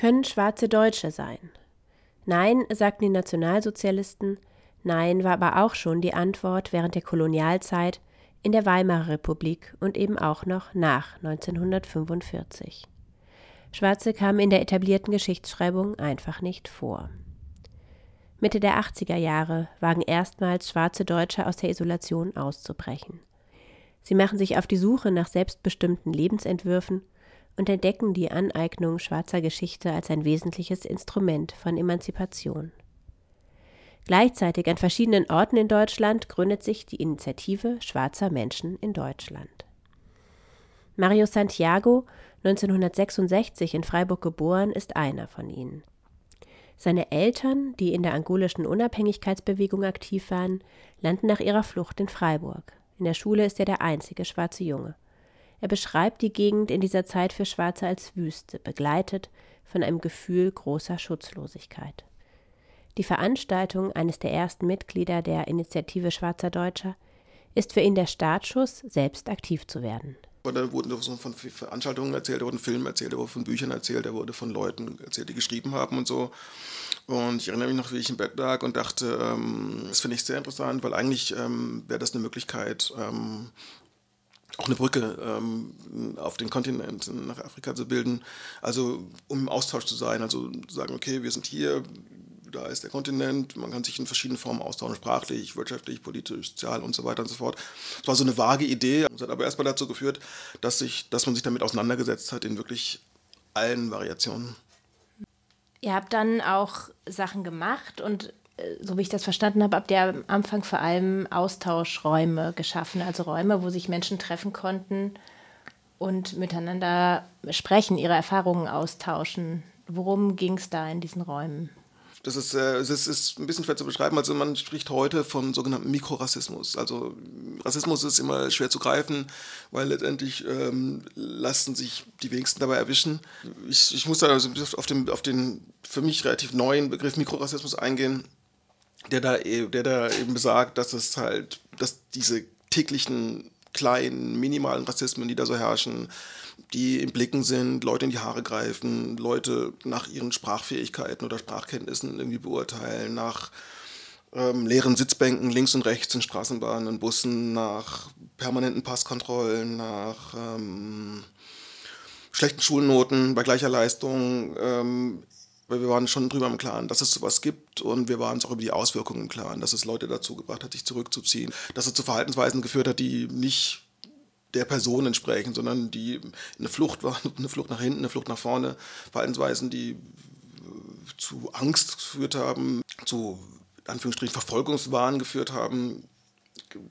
Können Schwarze Deutsche sein? Nein, sagten die Nationalsozialisten, nein war aber auch schon die Antwort während der Kolonialzeit in der Weimarer Republik und eben auch noch nach 1945. Schwarze kamen in der etablierten Geschichtsschreibung einfach nicht vor. Mitte der 80er Jahre wagen erstmals schwarze Deutsche aus der Isolation auszubrechen. Sie machen sich auf die Suche nach selbstbestimmten Lebensentwürfen und entdecken die Aneignung schwarzer Geschichte als ein wesentliches Instrument von Emanzipation. Gleichzeitig an verschiedenen Orten in Deutschland gründet sich die Initiative Schwarzer Menschen in Deutschland. Mario Santiago, 1966 in Freiburg geboren, ist einer von ihnen. Seine Eltern, die in der angolischen Unabhängigkeitsbewegung aktiv waren, landen nach ihrer Flucht in Freiburg. In der Schule ist er der einzige schwarze Junge. Er beschreibt die Gegend in dieser Zeit für Schwarze als Wüste, begleitet von einem Gefühl großer Schutzlosigkeit. Die Veranstaltung eines der ersten Mitglieder der Initiative Schwarzer Deutscher ist für ihn der Startschuss, selbst aktiv zu werden. Und dann wurden von Veranstaltungen erzählt, da wurden Filme erzählt, da wurde von Büchern erzählt, da wurde von Leuten erzählt, die geschrieben haben und so. Und ich erinnere mich noch, wie ich im Bett lag und dachte, ähm, das finde ich sehr interessant, weil eigentlich ähm, wäre das eine Möglichkeit, ähm, auch eine Brücke ähm, auf den Kontinent nach Afrika zu bilden. Also um im Austausch zu sein, also sagen, okay, wir sind hier, da ist der Kontinent, man kann sich in verschiedenen Formen austauschen, sprachlich, wirtschaftlich, politisch, sozial und so weiter und so fort. Es war so eine vage Idee, es hat aber erstmal dazu geführt, dass, sich, dass man sich damit auseinandergesetzt hat in wirklich allen Variationen. Ihr habt dann auch Sachen gemacht und so wie ich das verstanden habe, habt ihr am Anfang vor allem Austauschräume geschaffen, also Räume, wo sich Menschen treffen konnten und miteinander sprechen, ihre Erfahrungen austauschen. Worum ging es da in diesen Räumen? Das ist, äh, es ist ein bisschen schwer zu beschreiben. Also man spricht heute von sogenannten Mikrorassismus. Also Rassismus ist immer schwer zu greifen, weil letztendlich ähm, lassen sich die wenigsten dabei erwischen. Ich, ich muss da also auf den, auf den für mich relativ neuen Begriff Mikrorassismus eingehen, der da, e, der da eben besagt, dass es halt, dass diese täglichen kleinen, minimalen Rassismen, die da so herrschen, die im Blicken sind, Leute in die Haare greifen, Leute nach ihren Sprachfähigkeiten oder Sprachkenntnissen irgendwie beurteilen, nach ähm, leeren Sitzbänken links und rechts in Straßenbahnen und Bussen, nach permanenten Passkontrollen, nach ähm, schlechten Schulnoten bei gleicher Leistung. Ähm, weil wir waren schon drüber im Klaren, dass es sowas gibt und wir waren uns auch über die Auswirkungen im Klaren, dass es Leute dazu gebracht hat, sich zurückzuziehen, dass es zu Verhaltensweisen geführt hat, die nicht der Person entsprechen, sondern die eine Flucht waren, eine Flucht nach hinten, eine Flucht nach vorne, Verhaltensweisen, die äh, zu Angst geführt haben, zu Anführungsstrichen Verfolgungswahn geführt haben,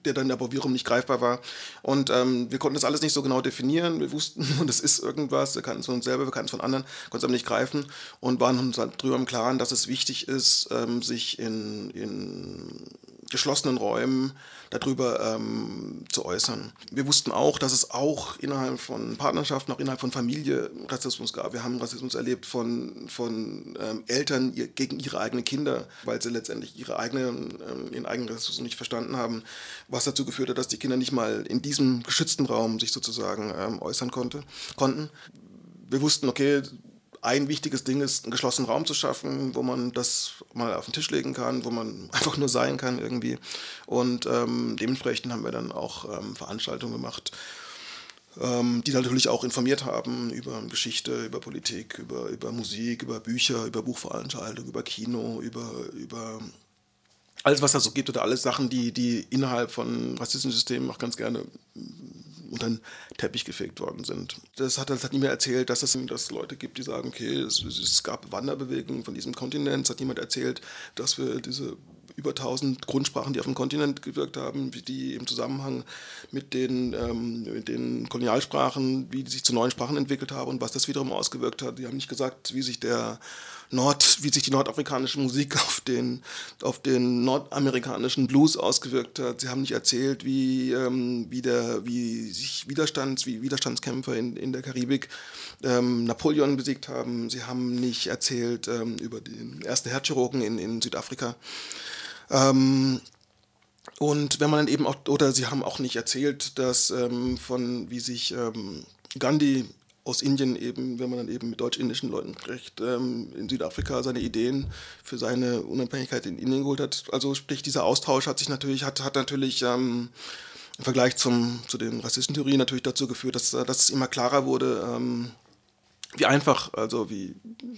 der dann aber wiederum nicht greifbar war. Und ähm, wir konnten das alles nicht so genau definieren. Wir wussten, das ist irgendwas, wir kannten es von uns selber, wir kannten es von anderen, konnten es aber nicht greifen und waren uns halt darüber im Klaren, dass es wichtig ist, ähm, sich in, in geschlossenen Räumen darüber ähm, zu äußern. Wir wussten auch, dass es auch innerhalb von Partnerschaften, auch innerhalb von Familie Rassismus gab. Wir haben Rassismus erlebt von, von ähm, Eltern gegen ihre eigenen Kinder, weil sie letztendlich ihre eigenen, ähm, ihren eigenen Rassismus nicht verstanden haben, was dazu geführt hat, dass die Kinder nicht mal in diesem geschützten Raum sich sozusagen ähm, äußern konnte, konnten. Wir wussten, okay, ein wichtiges Ding ist, einen geschlossenen Raum zu schaffen, wo man das mal auf den Tisch legen kann, wo man einfach nur sein kann irgendwie. Und ähm, dementsprechend haben wir dann auch ähm, Veranstaltungen gemacht, ähm, die natürlich auch informiert haben über Geschichte, über Politik, über, über Musik, über Bücher, über Buchveranstaltungen, über Kino, über, über alles, was da so gibt oder alles Sachen, die, die innerhalb von rassistischen Systemen auch ganz gerne unter den Teppich gefegt worden sind. Das hat, das hat niemand erzählt, dass es dass Leute gibt, die sagen, okay, es, es gab Wanderbewegungen von diesem Kontinent. Es hat niemand erzählt, dass wir diese über 1000 Grundsprachen, die auf dem Kontinent gewirkt haben, die im Zusammenhang mit den, ähm, mit den Kolonialsprachen, wie die sich zu neuen Sprachen entwickelt haben und was das wiederum ausgewirkt hat. Die haben nicht gesagt, wie sich der Nord, wie sich die nordafrikanische Musik auf den, auf den nordamerikanischen Blues ausgewirkt hat. Sie haben nicht erzählt, wie, ähm, wie, der, wie sich Widerstands, wie Widerstandskämpfer in, in der Karibik ähm, Napoleon besiegt haben. Sie haben nicht erzählt ähm, über den ersten Herzchirurgen in, in Südafrika. Ähm, und wenn man dann eben auch, oder sie haben auch nicht erzählt, dass ähm, von wie sich ähm, Gandhi aus Indien eben, wenn man dann eben mit deutsch-indischen Leuten spricht, ähm, in Südafrika seine Ideen für seine Unabhängigkeit in Indien geholt hat. Also sprich, dieser Austausch hat sich natürlich, hat, hat natürlich ähm, im Vergleich zum, zu den rassistischen Theorien natürlich dazu geführt, dass, dass es immer klarer wurde, ähm, wie einfach, also wie,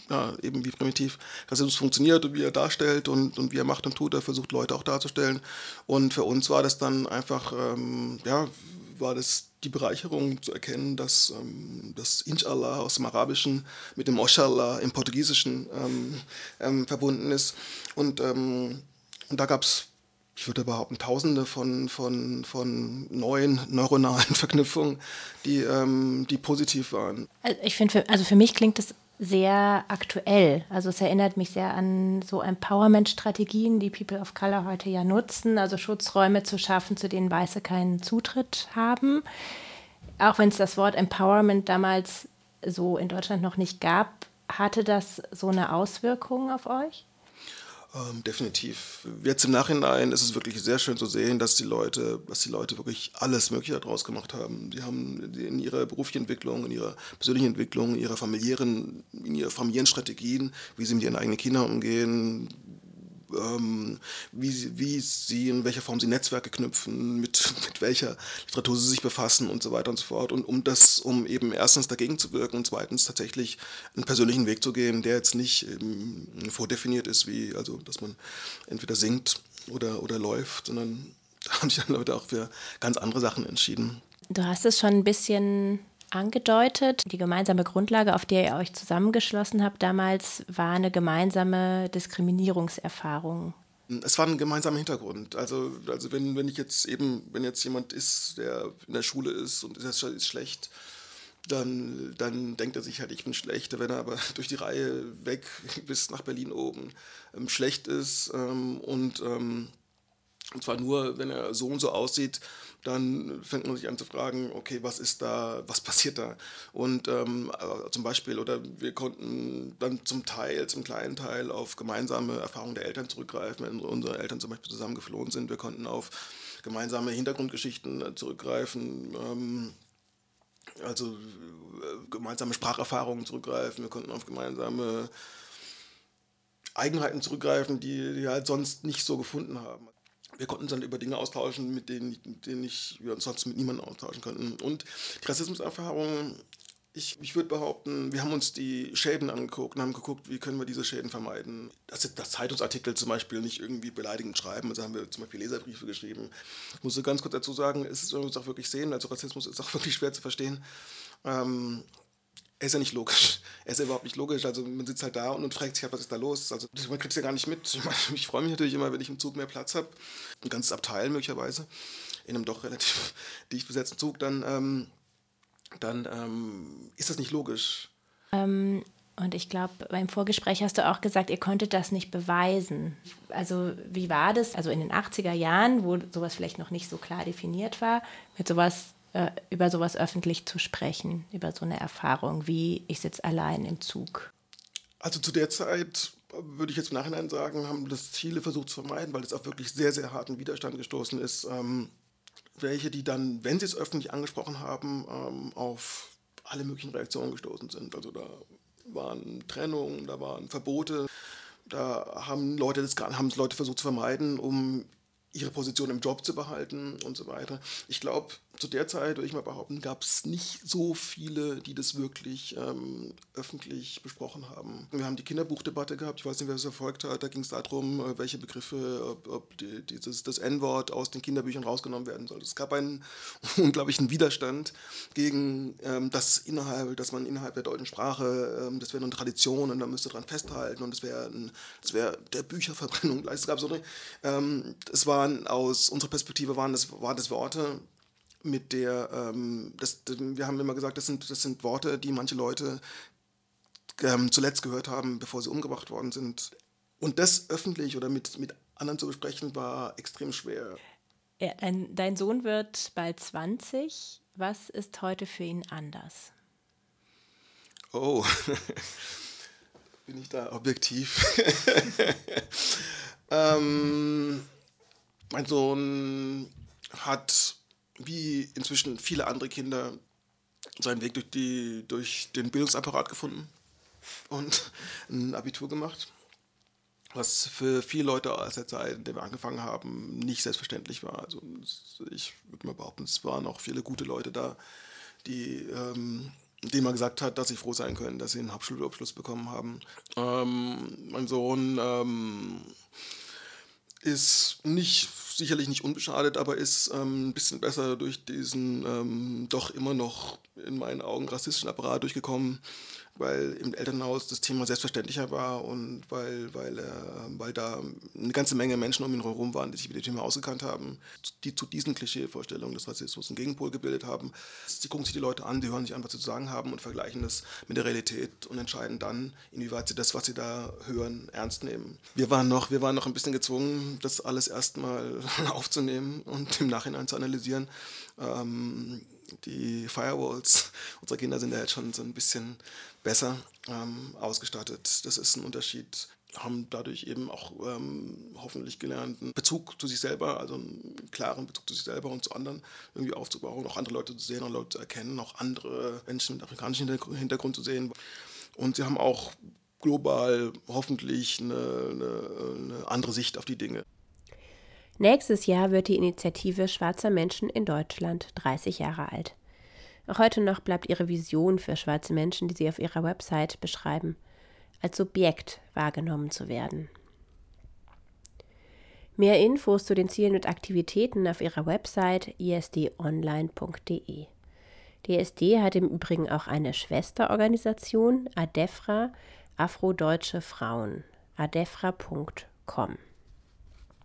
ja, eben wie primitiv Rassismus funktioniert und wie er darstellt und, und wie er macht und tut. Er versucht Leute auch darzustellen. Und für uns war das dann einfach, ähm, ja, war das die Bereicherung zu erkennen, dass ähm, das Inshallah aus dem Arabischen mit dem Oshallah im Portugiesischen ähm, ähm, verbunden ist. Und, ähm, und da gab es ich würde behaupten, tausende von, von, von neuen neuronalen Verknüpfungen, die, ähm, die positiv waren. Also ich finde, also für mich klingt das sehr aktuell. Also es erinnert mich sehr an so Empowerment-Strategien, die People of Color heute ja nutzen, also Schutzräume zu schaffen, zu denen Weiße keinen Zutritt haben. Auch wenn es das Wort Empowerment damals so in Deutschland noch nicht gab, hatte das so eine Auswirkung auf euch? Ähm, definitiv. Jetzt im Nachhinein ist es wirklich sehr schön zu sehen, dass die Leute, dass die Leute wirklich alles Mögliche daraus gemacht haben. Die haben in ihrer beruflichen Entwicklung, in ihrer persönlichen Entwicklung, in ihrer familiären, in ihrer Familienstrategien, wie sie mit ihren eigenen Kindern umgehen, ähm, wie, wie sie, in welcher Form sie Netzwerke knüpfen, mit, mit welcher Literatur sie sich befassen und so weiter und so fort. Und um das, um eben erstens dagegen zu wirken und zweitens tatsächlich einen persönlichen Weg zu gehen, der jetzt nicht ähm, vordefiniert ist, wie, also, dass man entweder singt oder, oder läuft, sondern da haben sich dann Leute auch für ganz andere Sachen entschieden. Du hast es schon ein bisschen angedeutet. Die gemeinsame Grundlage, auf der ihr euch zusammengeschlossen habt damals, war eine gemeinsame Diskriminierungserfahrung. Es war ein gemeinsamer Hintergrund. Also, also wenn, wenn ich jetzt eben, wenn jetzt jemand ist, der in der Schule ist und ist, ist schlecht, dann, dann denkt er sich halt, ich bin schlecht. Wenn er aber durch die Reihe weg bis nach Berlin oben ähm, schlecht ist ähm, und, ähm, und zwar nur, wenn er so und so aussieht, dann fängt man sich an zu fragen, okay, was ist da, was passiert da? Und ähm, äh, zum Beispiel, oder wir konnten dann zum Teil, zum kleinen Teil auf gemeinsame Erfahrungen der Eltern zurückgreifen, wenn unsere Eltern zum Beispiel zusammen geflohen sind. Wir konnten auf gemeinsame Hintergrundgeschichten äh, zurückgreifen. Ähm, also äh, gemeinsame Spracherfahrungen zurückgreifen, wir konnten auf gemeinsame Eigenheiten zurückgreifen, die, die halt sonst nicht so gefunden haben wir konnten uns dann über Dinge austauschen, mit denen, mit denen ich, wir uns sonst mit niemandem austauschen könnten. Und die Rassismuserfahrung, ich, ich würde behaupten, wir haben uns die Schäden angeguckt und haben geguckt, wie können wir diese Schäden vermeiden. Das, das Zeitungsartikel zum Beispiel nicht irgendwie beleidigend schreiben, also haben wir zum Beispiel Leserbriefe geschrieben. Ich muss ganz kurz dazu sagen, es ist uns auch wirklich sehen, also Rassismus ist auch wirklich schwer zu verstehen. Ähm, er ist ja nicht logisch. Er ist ja überhaupt nicht logisch. Also man sitzt halt da und, und fragt sich halt, was ist da los? Also man kriegt es ja gar nicht mit. Ich, freue mich natürlich immer, wenn ich im Zug mehr Platz habe. Ein ganzes Abteil möglicherweise. In einem doch relativ dicht besetzten Zug. Dann, ähm, dann ähm, ist das nicht logisch. Ähm, und ich glaube, beim Vorgespräch hast du auch gesagt, ihr konntet das nicht beweisen. Also wie war das? Also in den 80er Jahren, wo sowas vielleicht noch nicht so klar definiert war, mit sowas äh, über sowas öffentlich zu sprechen, über so eine Erfahrung, wie ich sitze allein im Zug? Also zu der Zeit würde ich jetzt im Nachhinein sagen, haben das Ziele versucht zu vermeiden, weil es auf wirklich sehr, sehr harten Widerstand gestoßen ist. Ähm, welche, die dann, wenn sie es öffentlich angesprochen haben, ähm, auf alle möglichen Reaktionen gestoßen sind. Also da waren Trennungen, da waren Verbote, da haben Leute das haben Leute versucht zu vermeiden, um ihre Position im Job zu behalten und so weiter. Ich glaube, zu der Zeit, würde ich mal behaupten, gab es nicht so viele, die das wirklich ähm, öffentlich besprochen haben. Wir haben die Kinderbuchdebatte gehabt, ich weiß nicht, wer es verfolgt hat, da ging es darum, äh, welche Begriffe, ob, ob die, dieses, das N-Wort aus den Kinderbüchern rausgenommen werden soll. Es gab einen unglaublichen Widerstand gegen ähm, das innerhalb, dass man innerhalb der deutschen Sprache, ähm, das wäre eine Tradition und man müsste daran festhalten und es wäre wär der Bücherverbrennung. Es gab so eine, ähm, es waren aus unserer Perspektive waren das, waren das Worte, mit der, ähm, das, wir haben immer gesagt, das sind, das sind Worte, die manche Leute ähm, zuletzt gehört haben, bevor sie umgebracht worden sind. Und das öffentlich oder mit, mit anderen zu besprechen, war extrem schwer. Ja, dein, dein Sohn wird bald 20. Was ist heute für ihn anders? Oh, bin ich da objektiv? ähm, mein Sohn hat wie inzwischen viele andere Kinder seinen Weg durch, die, durch den Bildungsapparat gefunden und ein Abitur gemacht, was für viele Leute aus der Zeit, in der wir angefangen haben, nicht selbstverständlich war. Also ich würde mal behaupten, es waren auch viele gute Leute da, die ähm, dem man gesagt hat, dass sie froh sein können, dass sie einen Hauptschulabschluss bekommen haben. Ähm, mein Sohn ähm, ist nicht sicherlich nicht unbeschadet, aber ist ähm, ein bisschen besser durch diesen ähm, doch immer noch in meinen Augen rassistischen Apparat durchgekommen weil im Elternhaus das Thema selbstverständlicher war und weil, weil, äh, weil da eine ganze Menge Menschen um ihn herum waren, die sich mit dem Thema ausgekannt haben, die zu diesen Klischeevorstellungen des Rassismus einen Gegenpol gebildet haben. Sie gucken sich die Leute an, die hören sich an, was sie zu sagen haben und vergleichen das mit der Realität und entscheiden dann, inwieweit sie das, was sie da hören, ernst nehmen. Wir waren noch, wir waren noch ein bisschen gezwungen, das alles erstmal aufzunehmen und im Nachhinein zu analysieren. Ähm, die Firewalls unserer Kinder sind ja jetzt schon so ein bisschen besser ähm, ausgestattet. Das ist ein Unterschied. Haben dadurch eben auch ähm, hoffentlich gelernt, einen Bezug zu sich selber, also einen klaren Bezug zu sich selber und zu anderen irgendwie aufzubauen, auch andere Leute zu sehen, andere Leute zu erkennen, auch andere Menschen mit afrikanischem Hintergrund zu sehen. Und sie haben auch global hoffentlich eine, eine, eine andere Sicht auf die Dinge. Nächstes Jahr wird die Initiative Schwarzer Menschen in Deutschland 30 Jahre alt. Auch heute noch bleibt ihre Vision für schwarze Menschen, die sie auf ihrer Website beschreiben, als Subjekt wahrgenommen zu werden. Mehr Infos zu den Zielen und Aktivitäten auf ihrer Website isdonline.de. Die ISD hat im Übrigen auch eine Schwesterorganisation, ADEFRA, Afrodeutsche Frauen, adefra.com.